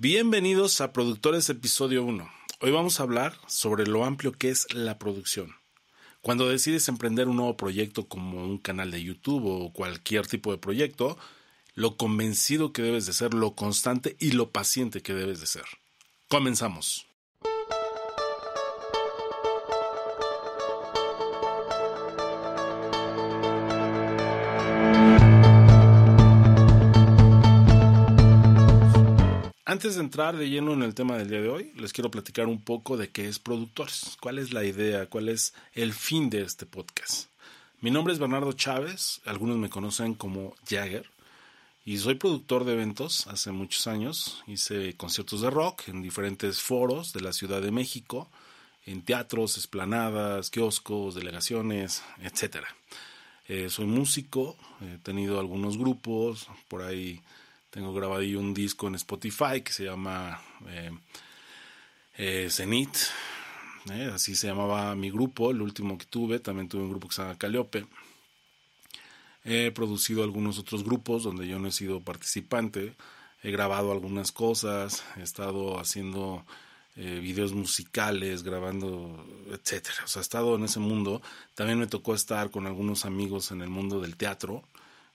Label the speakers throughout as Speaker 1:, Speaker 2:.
Speaker 1: Bienvenidos a Productores Episodio 1. Hoy vamos a hablar sobre lo amplio que es la producción. Cuando decides emprender un nuevo proyecto como un canal de YouTube o cualquier tipo de proyecto, lo convencido que debes de ser, lo constante y lo paciente que debes de ser. Comenzamos. Antes de entrar de lleno en el tema del día de hoy, les quiero platicar un poco de qué es Productores, cuál es la idea, cuál es el fin de este podcast. Mi nombre es Bernardo Chávez, algunos me conocen como Jagger, y soy productor de eventos hace muchos años. Hice conciertos de rock en diferentes foros de la Ciudad de México, en teatros, esplanadas, kioscos, delegaciones, etc. Eh, soy músico, he tenido algunos grupos, por ahí tengo grabadillo un disco en Spotify que se llama eh, eh, Zenith. Eh, así se llamaba mi grupo, el último que tuve. También tuve un grupo que se llama Calliope. He producido algunos otros grupos donde yo no he sido participante. He grabado algunas cosas. He estado haciendo videos musicales, grabando, etcétera. O sea, he estado en ese mundo. También me tocó estar con algunos amigos en el mundo del teatro.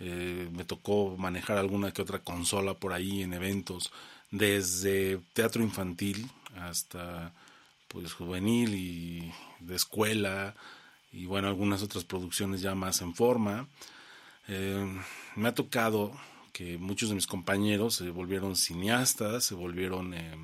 Speaker 1: Eh, me tocó manejar alguna que otra consola por ahí en eventos, desde teatro infantil hasta pues juvenil y de escuela y bueno, algunas otras producciones ya más en forma. Eh, me ha tocado que muchos de mis compañeros se volvieron cineastas, se volvieron eh,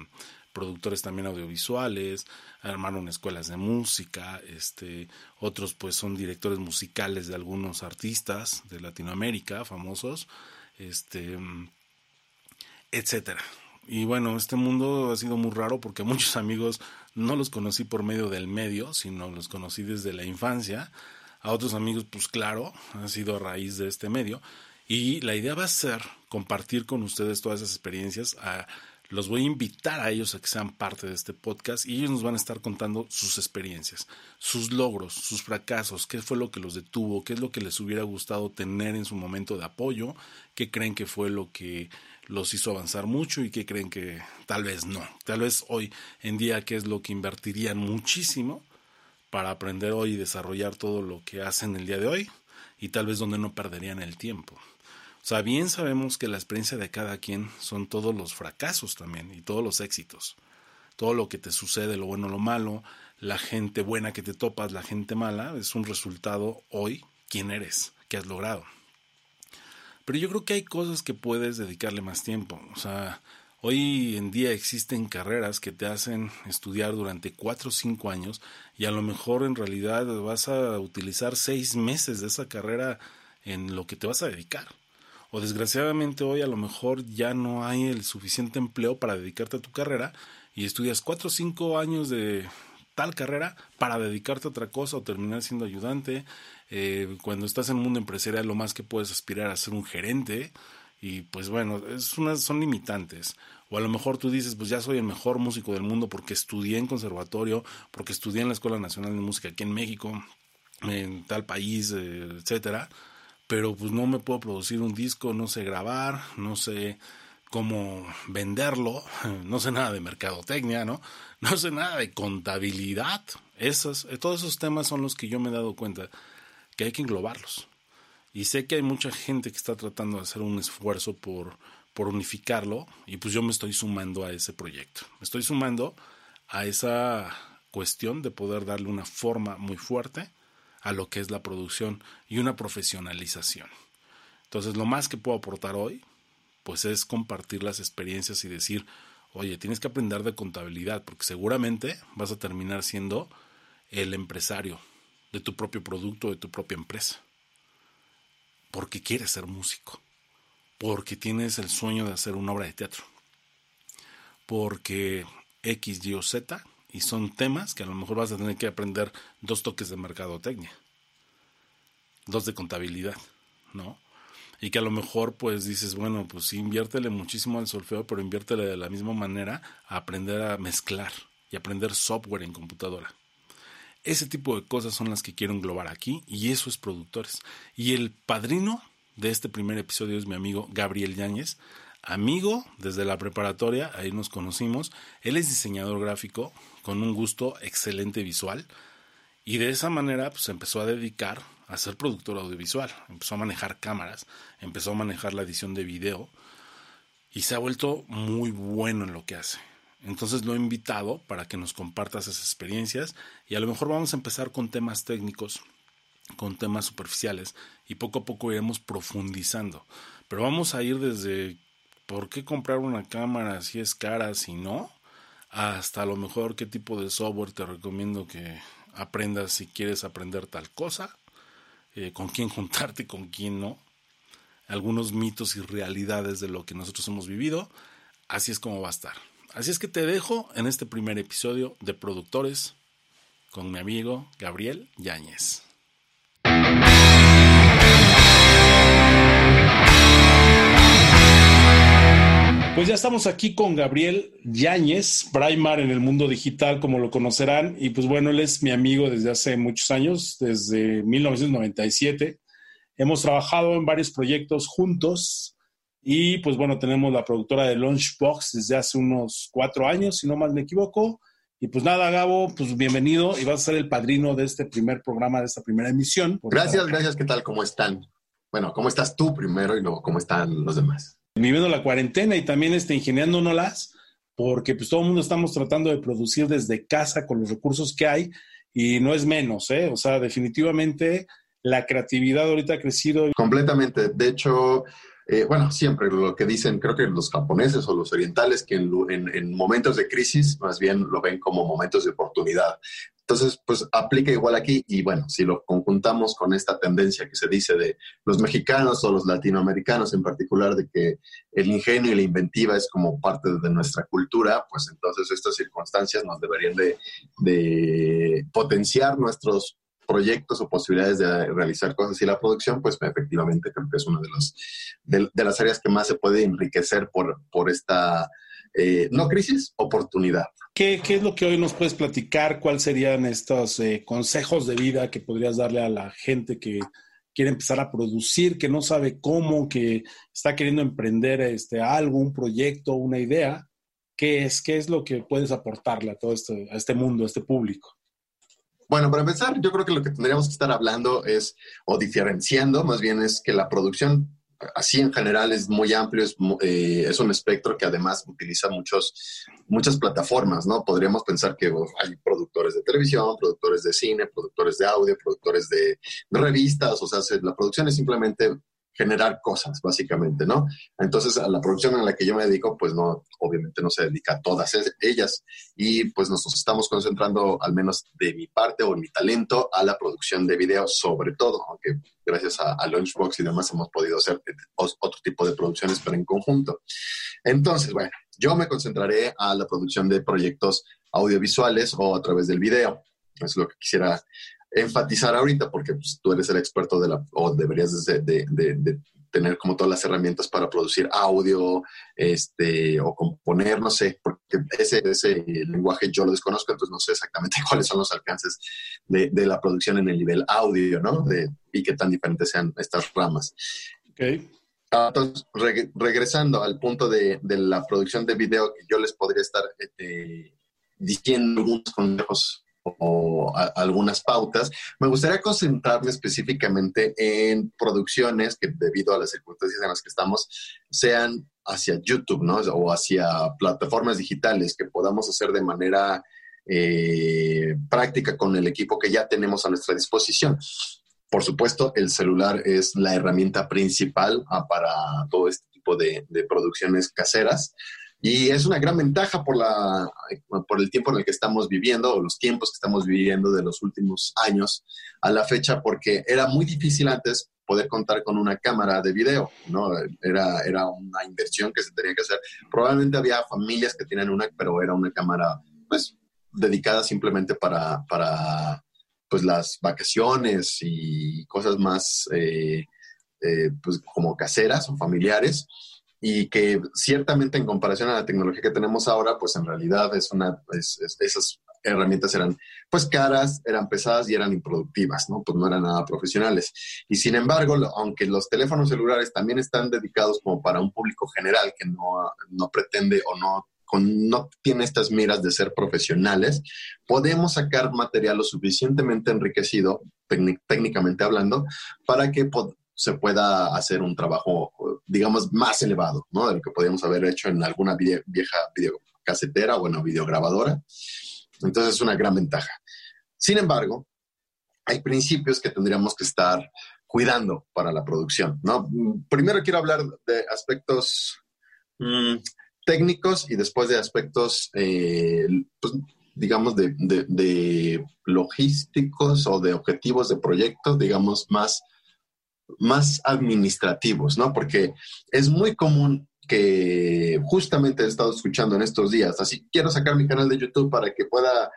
Speaker 1: productores también audiovisuales, armaron escuelas de música, este, otros pues son directores musicales de algunos artistas de Latinoamérica famosos, este, etcétera. Y bueno, este mundo ha sido muy raro porque muchos amigos no los conocí por medio del medio, sino los conocí desde la infancia. A otros amigos, pues claro, ha sido a raíz de este medio. Y la idea va a ser compartir con ustedes todas esas experiencias, los voy a invitar a ellos a que sean parte de este podcast y ellos nos van a estar contando sus experiencias, sus logros, sus fracasos, qué fue lo que los detuvo, qué es lo que les hubiera gustado tener en su momento de apoyo, qué creen que fue lo que los hizo avanzar mucho y qué creen que tal vez no. Tal vez hoy en día qué es lo que invertirían muchísimo para aprender hoy y desarrollar todo lo que hacen el día de hoy y tal vez donde no perderían el tiempo. O sea, bien sabemos que la experiencia de cada quien son todos los fracasos también y todos los éxitos. Todo lo que te sucede, lo bueno, lo malo, la gente buena que te topas, la gente mala, es un resultado hoy, quién eres, qué has logrado. Pero yo creo que hay cosas que puedes dedicarle más tiempo. O sea, hoy en día existen carreras que te hacen estudiar durante cuatro o cinco años y a lo mejor en realidad vas a utilizar seis meses de esa carrera en lo que te vas a dedicar o desgraciadamente hoy a lo mejor ya no hay el suficiente empleo para dedicarte a tu carrera y estudias cuatro o cinco años de tal carrera para dedicarte a otra cosa o terminar siendo ayudante. Eh, cuando estás en el mundo empresarial lo más que puedes aspirar a ser un gerente y pues bueno, es unas, son limitantes. O a lo mejor tú dices, pues ya soy el mejor músico del mundo porque estudié en conservatorio, porque estudié en la Escuela Nacional de Música aquí en México, en tal país, eh, etcétera pero pues no me puedo producir un disco, no sé grabar, no sé cómo venderlo, no sé nada de mercadotecnia, ¿no? No sé nada de contabilidad. Esos, eh, todos esos temas son los que yo me he dado cuenta que hay que englobarlos. Y sé que hay mucha gente que está tratando de hacer un esfuerzo por por unificarlo y pues yo me estoy sumando a ese proyecto. Me estoy sumando a esa cuestión de poder darle una forma muy fuerte a lo que es la producción y una profesionalización. Entonces lo más que puedo aportar hoy pues es compartir las experiencias y decir, oye, tienes que aprender de contabilidad porque seguramente vas a terminar siendo el empresario de tu propio producto, de tu propia empresa. Porque quieres ser músico porque tienes el sueño de hacer una obra de teatro, porque X, Y o Z, y son temas que a lo mejor vas a tener que aprender dos toques de mercadotecnia, dos de contabilidad, ¿no? Y que a lo mejor pues dices, bueno, pues sí, inviértele muchísimo al solfeo, pero inviértele de la misma manera a aprender a mezclar y aprender software en computadora. Ese tipo de cosas son las que quiero englobar aquí y eso es productores. Y el padrino de este primer episodio es mi amigo Gabriel Yáñez, amigo desde la preparatoria, ahí nos conocimos. Él es diseñador gráfico con un gusto excelente visual y de esa manera pues empezó a dedicar a ser productor audiovisual, empezó a manejar cámaras, empezó a manejar la edición de video y se ha vuelto muy bueno en lo que hace. Entonces lo he invitado para que nos comparta esas experiencias y a lo mejor vamos a empezar con temas técnicos con temas superficiales y poco a poco iremos profundizando. Pero vamos a ir desde por qué comprar una cámara si es cara, si no, hasta a lo mejor qué tipo de software te recomiendo que aprendas si quieres aprender tal cosa, eh, con quién juntarte, con quién no, algunos mitos y realidades de lo que nosotros hemos vivido. Así es como va a estar. Así es que te dejo en este primer episodio de Productores con mi amigo Gabriel Yáñez. Pues ya estamos aquí con Gabriel Yáñez, Braimar en el mundo digital, como lo conocerán. Y pues bueno, él es mi amigo desde hace muchos años, desde 1997. Hemos trabajado en varios proyectos juntos y pues bueno, tenemos la productora de Launchbox desde hace unos cuatro años, si no mal me equivoco. Y pues nada, Gabo, pues bienvenido y vas a ser el padrino de este primer programa, de esta primera emisión.
Speaker 2: Gracias, gracias. ¿Qué tal? ¿Cómo están? Bueno, ¿cómo estás tú primero y luego cómo están los demás?
Speaker 1: Viviendo la cuarentena y también este, ingeniándonos porque pues todo el mundo estamos tratando de producir desde casa con los recursos que hay y no es menos, ¿eh? O sea, definitivamente la creatividad ahorita ha crecido.
Speaker 2: Completamente. De hecho, eh, bueno, siempre lo que dicen, creo que los japoneses o los orientales, que en, momentos de crisis más bien lo ven como momentos de oportunidad. Entonces, pues aplica igual aquí y bueno, si lo conjuntamos con esta tendencia que se dice de los mexicanos o los latinoamericanos en particular, de que el ingenio y la inventiva es como parte de nuestra cultura, pues entonces estas circunstancias nos deberían de, potenciar nuestros proyectos o posibilidades de realizar cosas y la producción, pues efectivamente creo que es una de, los, de, las áreas que más se puede enriquecer por, por esta, eh, no crisis, oportunidad.
Speaker 1: ¿Qué, ¿Qué, es lo que hoy nos puedes platicar? ¿Cuáles serían estos eh, consejos de vida que podrías darle a la gente que quiere empezar a producir, que no sabe cómo, que está queriendo emprender este, algo, un proyecto, una idea? ¿Qué es, qué es lo que puedes aportarle a todo este, este mundo, a este público?
Speaker 2: Bueno, para empezar, yo creo que lo que tendríamos que estar hablando es, o diferenciando, más bien es que la producción así en general es muy amplio, es, eh, es, un espectro que además utiliza muchos, muchas plataformas, ¿no? Podríamos pensar que hay productores de televisión, productores de cine, productores de audio, productores de revistas, o sea, la producción es simplemente generar cosas, básicamente, ¿no? Entonces, a la producción a la que yo me dedico, pues no, obviamente no se dedica a todas ellas. Y pues nos estamos concentrando, al menos de mi parte o mi talento, a la producción de video, sobre todo, aunque gracias a, a Launchbox y demás hemos podido hacer otro tipo de producciones, pero en conjunto. Entonces, bueno, yo me concentraré a la producción de proyectos audiovisuales o a través del video. Es lo que quisiera enfatizar ahorita, porque pues, tú eres el experto de la, o deberías de, de, tener como todas las herramientas para producir audio, este, o componer, no sé, porque ese, ese lenguaje yo lo desconozco, entonces no sé exactamente cuáles son los alcances de, de la producción en el nivel audio, ¿no? De, y qué tan diferentes sean estas ramas.
Speaker 1: Okay.
Speaker 2: Ah, entonces, regresando al punto de, de, la producción de video, yo les podría estar este, diciendo algunos consejos o algunas pautas. Me gustaría concentrarme específicamente en producciones que debido a las circunstancias en las que estamos sean hacia YouTube, ¿no? O hacia plataformas digitales que podamos hacer de manera eh, práctica con el equipo que ya tenemos a nuestra disposición. Por supuesto, el celular es la herramienta principal ah, para todo este tipo de, de producciones caseras. Y es una gran ventaja por, la, por el tiempo en el que estamos viviendo, o los tiempos que estamos viviendo de los últimos años a la fecha, porque era muy difícil antes poder contar con una cámara de video, ¿no? Era, era una inversión que se tenía que hacer. Probablemente había familias que tienen una, pero era una cámara, pues, dedicada simplemente para, para pues, las vacaciones y cosas más, eh, eh, pues, como caseras o familiares y que ciertamente en comparación a la tecnología que tenemos ahora, pues en realidad es una, esas herramientas eran pues caras, eran pesadas y eran improductivas, ¿no? Pues no eran nada profesionales. Y sin embargo, aunque los teléfonos celulares también están dedicados como para un público general que no, no pretende o no no tiene estas miras de ser profesionales, podemos sacar material lo suficientemente enriquecido, técnicamente hablando, para que se pueda hacer un trabajo, digamos, más elevado, ¿no? De lo que podríamos haber hecho en alguna vieja videocasetera o en una videograbadora. Entonces es una gran ventaja. Sin embargo, hay principios que tendríamos que estar cuidando para la producción, ¿no? Primero quiero hablar de aspectos mm, técnicos y después de aspectos, eh, pues, digamos, de, de, logísticos o de objetivos de proyecto, digamos, más más administrativos, ¿no? Porque es muy común que justamente he estado escuchando en estos días, así quiero sacar mi canal de YouTube para que pueda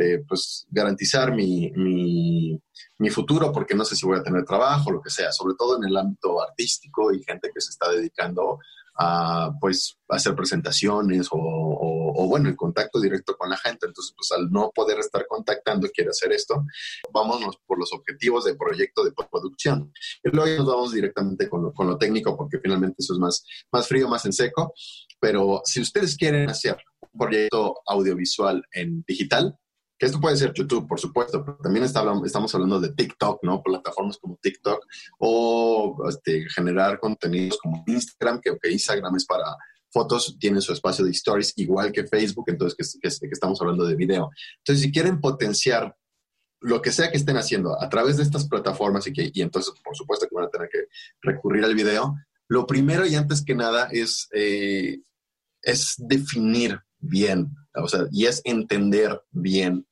Speaker 2: eh, pues garantizar mi, mi, mi, futuro porque no sé si voy a tener trabajo, lo que sea, sobre todo en el ámbito artístico y gente que se está dedicando a pues hacer presentaciones o, bueno, el contacto directo con la gente. Entonces, pues al no poder estar contactando, quiere hacer esto, vámonos por los objetivos de proyecto de producción. Y luego nos vamos directamente con lo, con lo técnico porque finalmente eso es más, más frío, más en seco. Pero si ustedes quieren hacer un proyecto audiovisual en digital, que esto puede ser YouTube, por supuesto, pero también estamos hablando de TikTok, ¿no? Plataformas como TikTok o este, generar contenidos como Instagram, que Instagram es para fotos, tiene su espacio de stories, igual que Facebook, entonces que, estamos hablando de video. Entonces, si quieren potenciar lo que sea que estén haciendo a través de estas plataformas y, que, y entonces, por supuesto, que van a tener que recurrir al video, lo primero y antes que nada es, eh, es definir bien, o sea, y es entender bien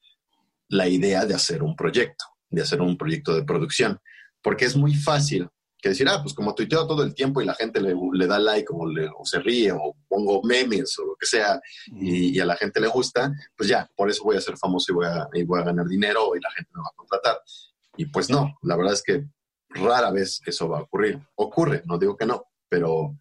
Speaker 2: la idea de hacer un proyecto, de hacer un proyecto de producción, porque es muy fácil que decir, ah, pues como tuiteo todo el tiempo y la gente le, da like o, le, o, se ríe o pongo memes o lo que sea y, a la gente le gusta, pues ya, por eso voy a ser famoso y voy a, y voy a ganar dinero y la gente me va a contratar. Y pues no, la verdad es que rara vez eso va a ocurrir. Ocurre, no digo que no, pero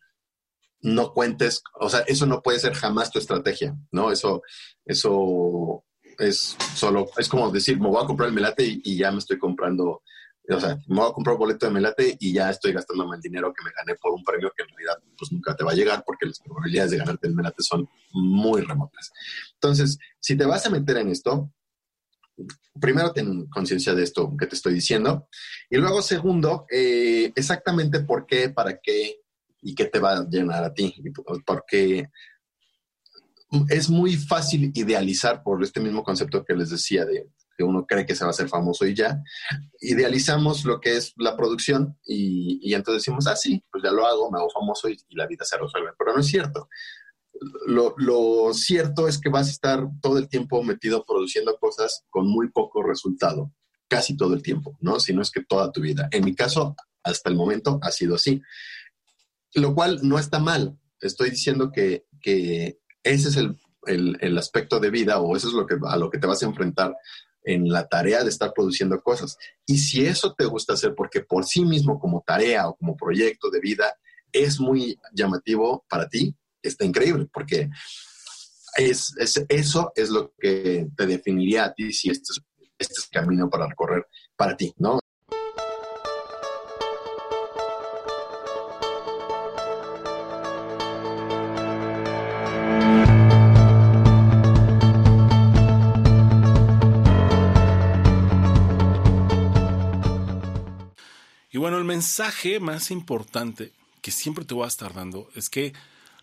Speaker 2: no cuentes, o sea, eso no puede ser jamás tu estrategia, ¿no? Eso, eso es solo, es como decir, me voy a comprar el melate y, ya me estoy comprando, o sea, me voy a comprar un boleto de melate y ya estoy gastándome el dinero que me gané por un premio que en realidad pues nunca te va a llegar porque las probabilidades de ganarte el melate son muy remotas. Entonces, si te vas a meter en esto, primero ten conciencia de esto que te estoy diciendo y luego segundo, eh, exactamente por qué, para qué y qué te va a llenar a ti, porque es muy fácil idealizar por este mismo concepto que les decía de que uno cree que se va a hacer famoso y ya. Idealizamos lo que es la producción y, entonces decimos, ah, sí, pues ya lo hago, me hago famoso y, la vida se resuelve. Pero no es cierto. Lo, lo, cierto es que vas a estar todo el tiempo metido produciendo cosas con muy poco resultado, casi todo el tiempo, ¿no? Si no es que toda tu vida. En mi caso, hasta el momento ha sido así. Lo cual no está mal. Estoy diciendo que, ese es el, aspecto de vida o eso es lo que, a lo que te vas a enfrentar en la tarea de estar produciendo cosas. Y si eso te gusta hacer porque por sí mismo como tarea o como proyecto de vida es muy llamativo para ti, está increíble porque es, eso es lo que te definiría a ti si este es, este es el camino para recorrer para ti, ¿no?
Speaker 1: Mensaje más importante que siempre te voy a estar dando es que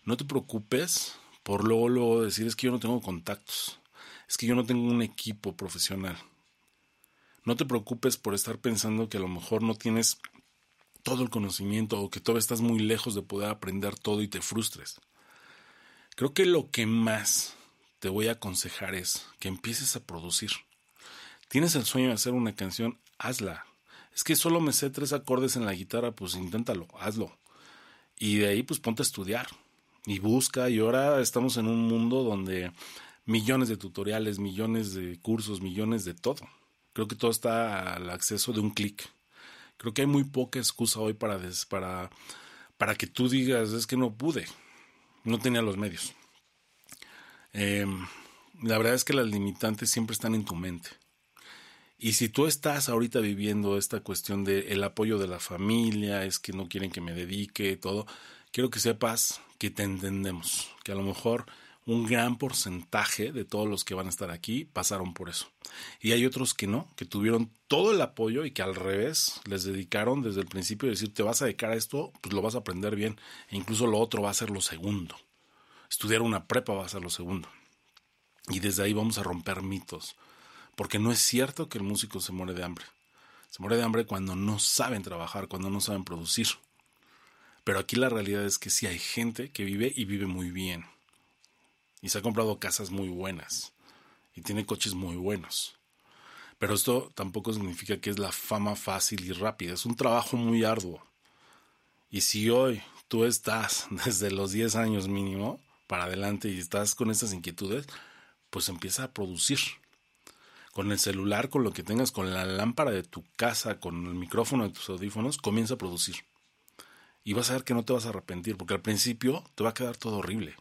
Speaker 1: no te preocupes por luego, luego decir es que yo no tengo contactos, es que yo no tengo un equipo profesional. No te preocupes por estar pensando que a lo mejor no tienes todo el conocimiento o que todavía estás muy lejos de poder aprender todo y te frustres. Creo que lo que más te voy a aconsejar es que empieces a producir. Tienes el sueño de hacer una canción, hazla. Es que solo me sé tres acordes en la guitarra, pues inténtalo, hazlo. Y de ahí pues ponte a estudiar y busca. Y ahora estamos en un mundo donde millones de tutoriales, millones de cursos, millones de todo. Creo que todo está al acceso de un clic. Creo que hay muy poca excusa hoy para, para, para que tú digas, es que no pude, no tenía los medios. Em, la verdad es que las limitantes siempre están en tu mente. Y si tú estás ahorita viviendo esta cuestión de el apoyo de la familia, es que no quieren que me dedique, todo, quiero que sepas que te entendemos, que a lo mejor un gran porcentaje de todos los que van a estar aquí pasaron por eso. Y hay otros que no, que tuvieron todo el apoyo y que al revés les dedicaron desde el principio a decir, te vas a dedicar a esto, pues lo vas a aprender bien. E incluso lo otro va a ser lo segundo. Estudiar una prepa va a ser lo segundo. Y desde ahí vamos a romper mitos. Porque no es cierto que el músico se muere de hambre. Se muere de hambre cuando no saben trabajar, cuando no saben producir. Pero aquí la realidad es que sí hay gente que vive y vive muy bien y se ha comprado casas muy buenas y tiene coches muy buenos. Pero esto tampoco significa que es la fama fácil y rápida, es un trabajo muy arduo. Y si hoy tú estás desde los 10 años mínimo para adelante y estás con estas inquietudes, pues empieza a producir. Con el celular, con lo que tengas, con la lámpara de tu casa, con el micrófono de tus audífonos, comienza a producir. Y vas a ver que no te vas a arrepentir, porque al principio te va a quedar todo horrible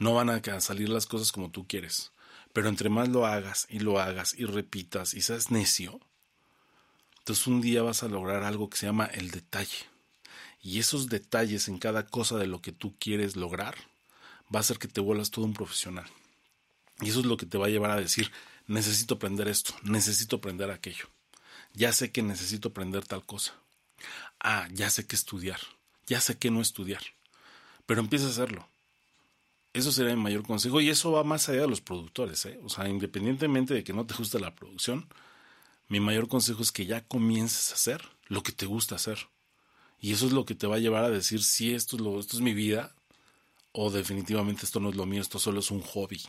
Speaker 1: no van a salir las cosas como tú quieres. Pero entre más lo hagas y lo hagas y repitas y seas necio, entonces un día vas a lograr algo que se llama el detalle. Y esos detalles en cada cosa de lo que tú quieres lograr va a hacer que te vuelvas todo un profesional. Y eso es lo que te va a llevar a decir, necesito aprender esto, necesito aprender aquello. Ya sé que necesito aprender tal cosa. Ah, ya sé que estudiar, ya sé que no estudiar. Pero empieza a hacerlo. Eso sería mi mayor consejo y eso va más allá de los productores. ¿eh? O sea, independientemente de que no te guste la producción, mi mayor consejo es que ya comiences a hacer lo que te gusta hacer. Y eso es lo que te va a llevar a decir si esto es, lo, esto es mi vida o definitivamente esto no es lo mío, esto solo es un hobby.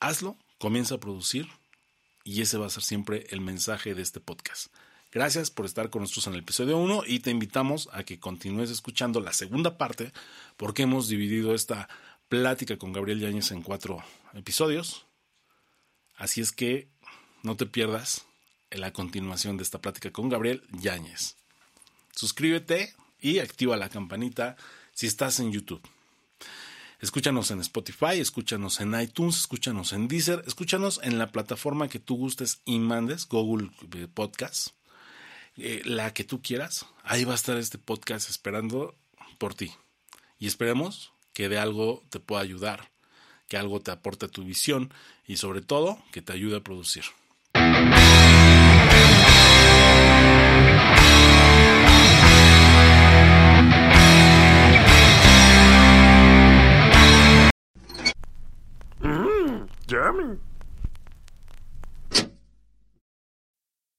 Speaker 1: Hazlo, comienza a producir y ese va a ser siempre el mensaje de este podcast. Gracias por estar con nosotros en el episodio 1 y te invitamos a que continúes escuchando la segunda parte porque hemos dividido esta plática con Gabriel Yáñez en cuatro episodios. Así es que no te pierdas la continuación de esta plática con Gabriel Yáñez. Suscríbete y activa la campanita si estás en YouTube. Escúchanos en Spotify, escúchanos en iTunes, escúchanos en Deezer, escúchanos en la plataforma que tú gustes y mandes, Google Podcast. Eh, la que tú quieras, ahí va a estar este podcast esperando por ti. Y esperemos que de algo te pueda ayudar, que algo te aporte tu visión y sobre todo que te ayude a producir.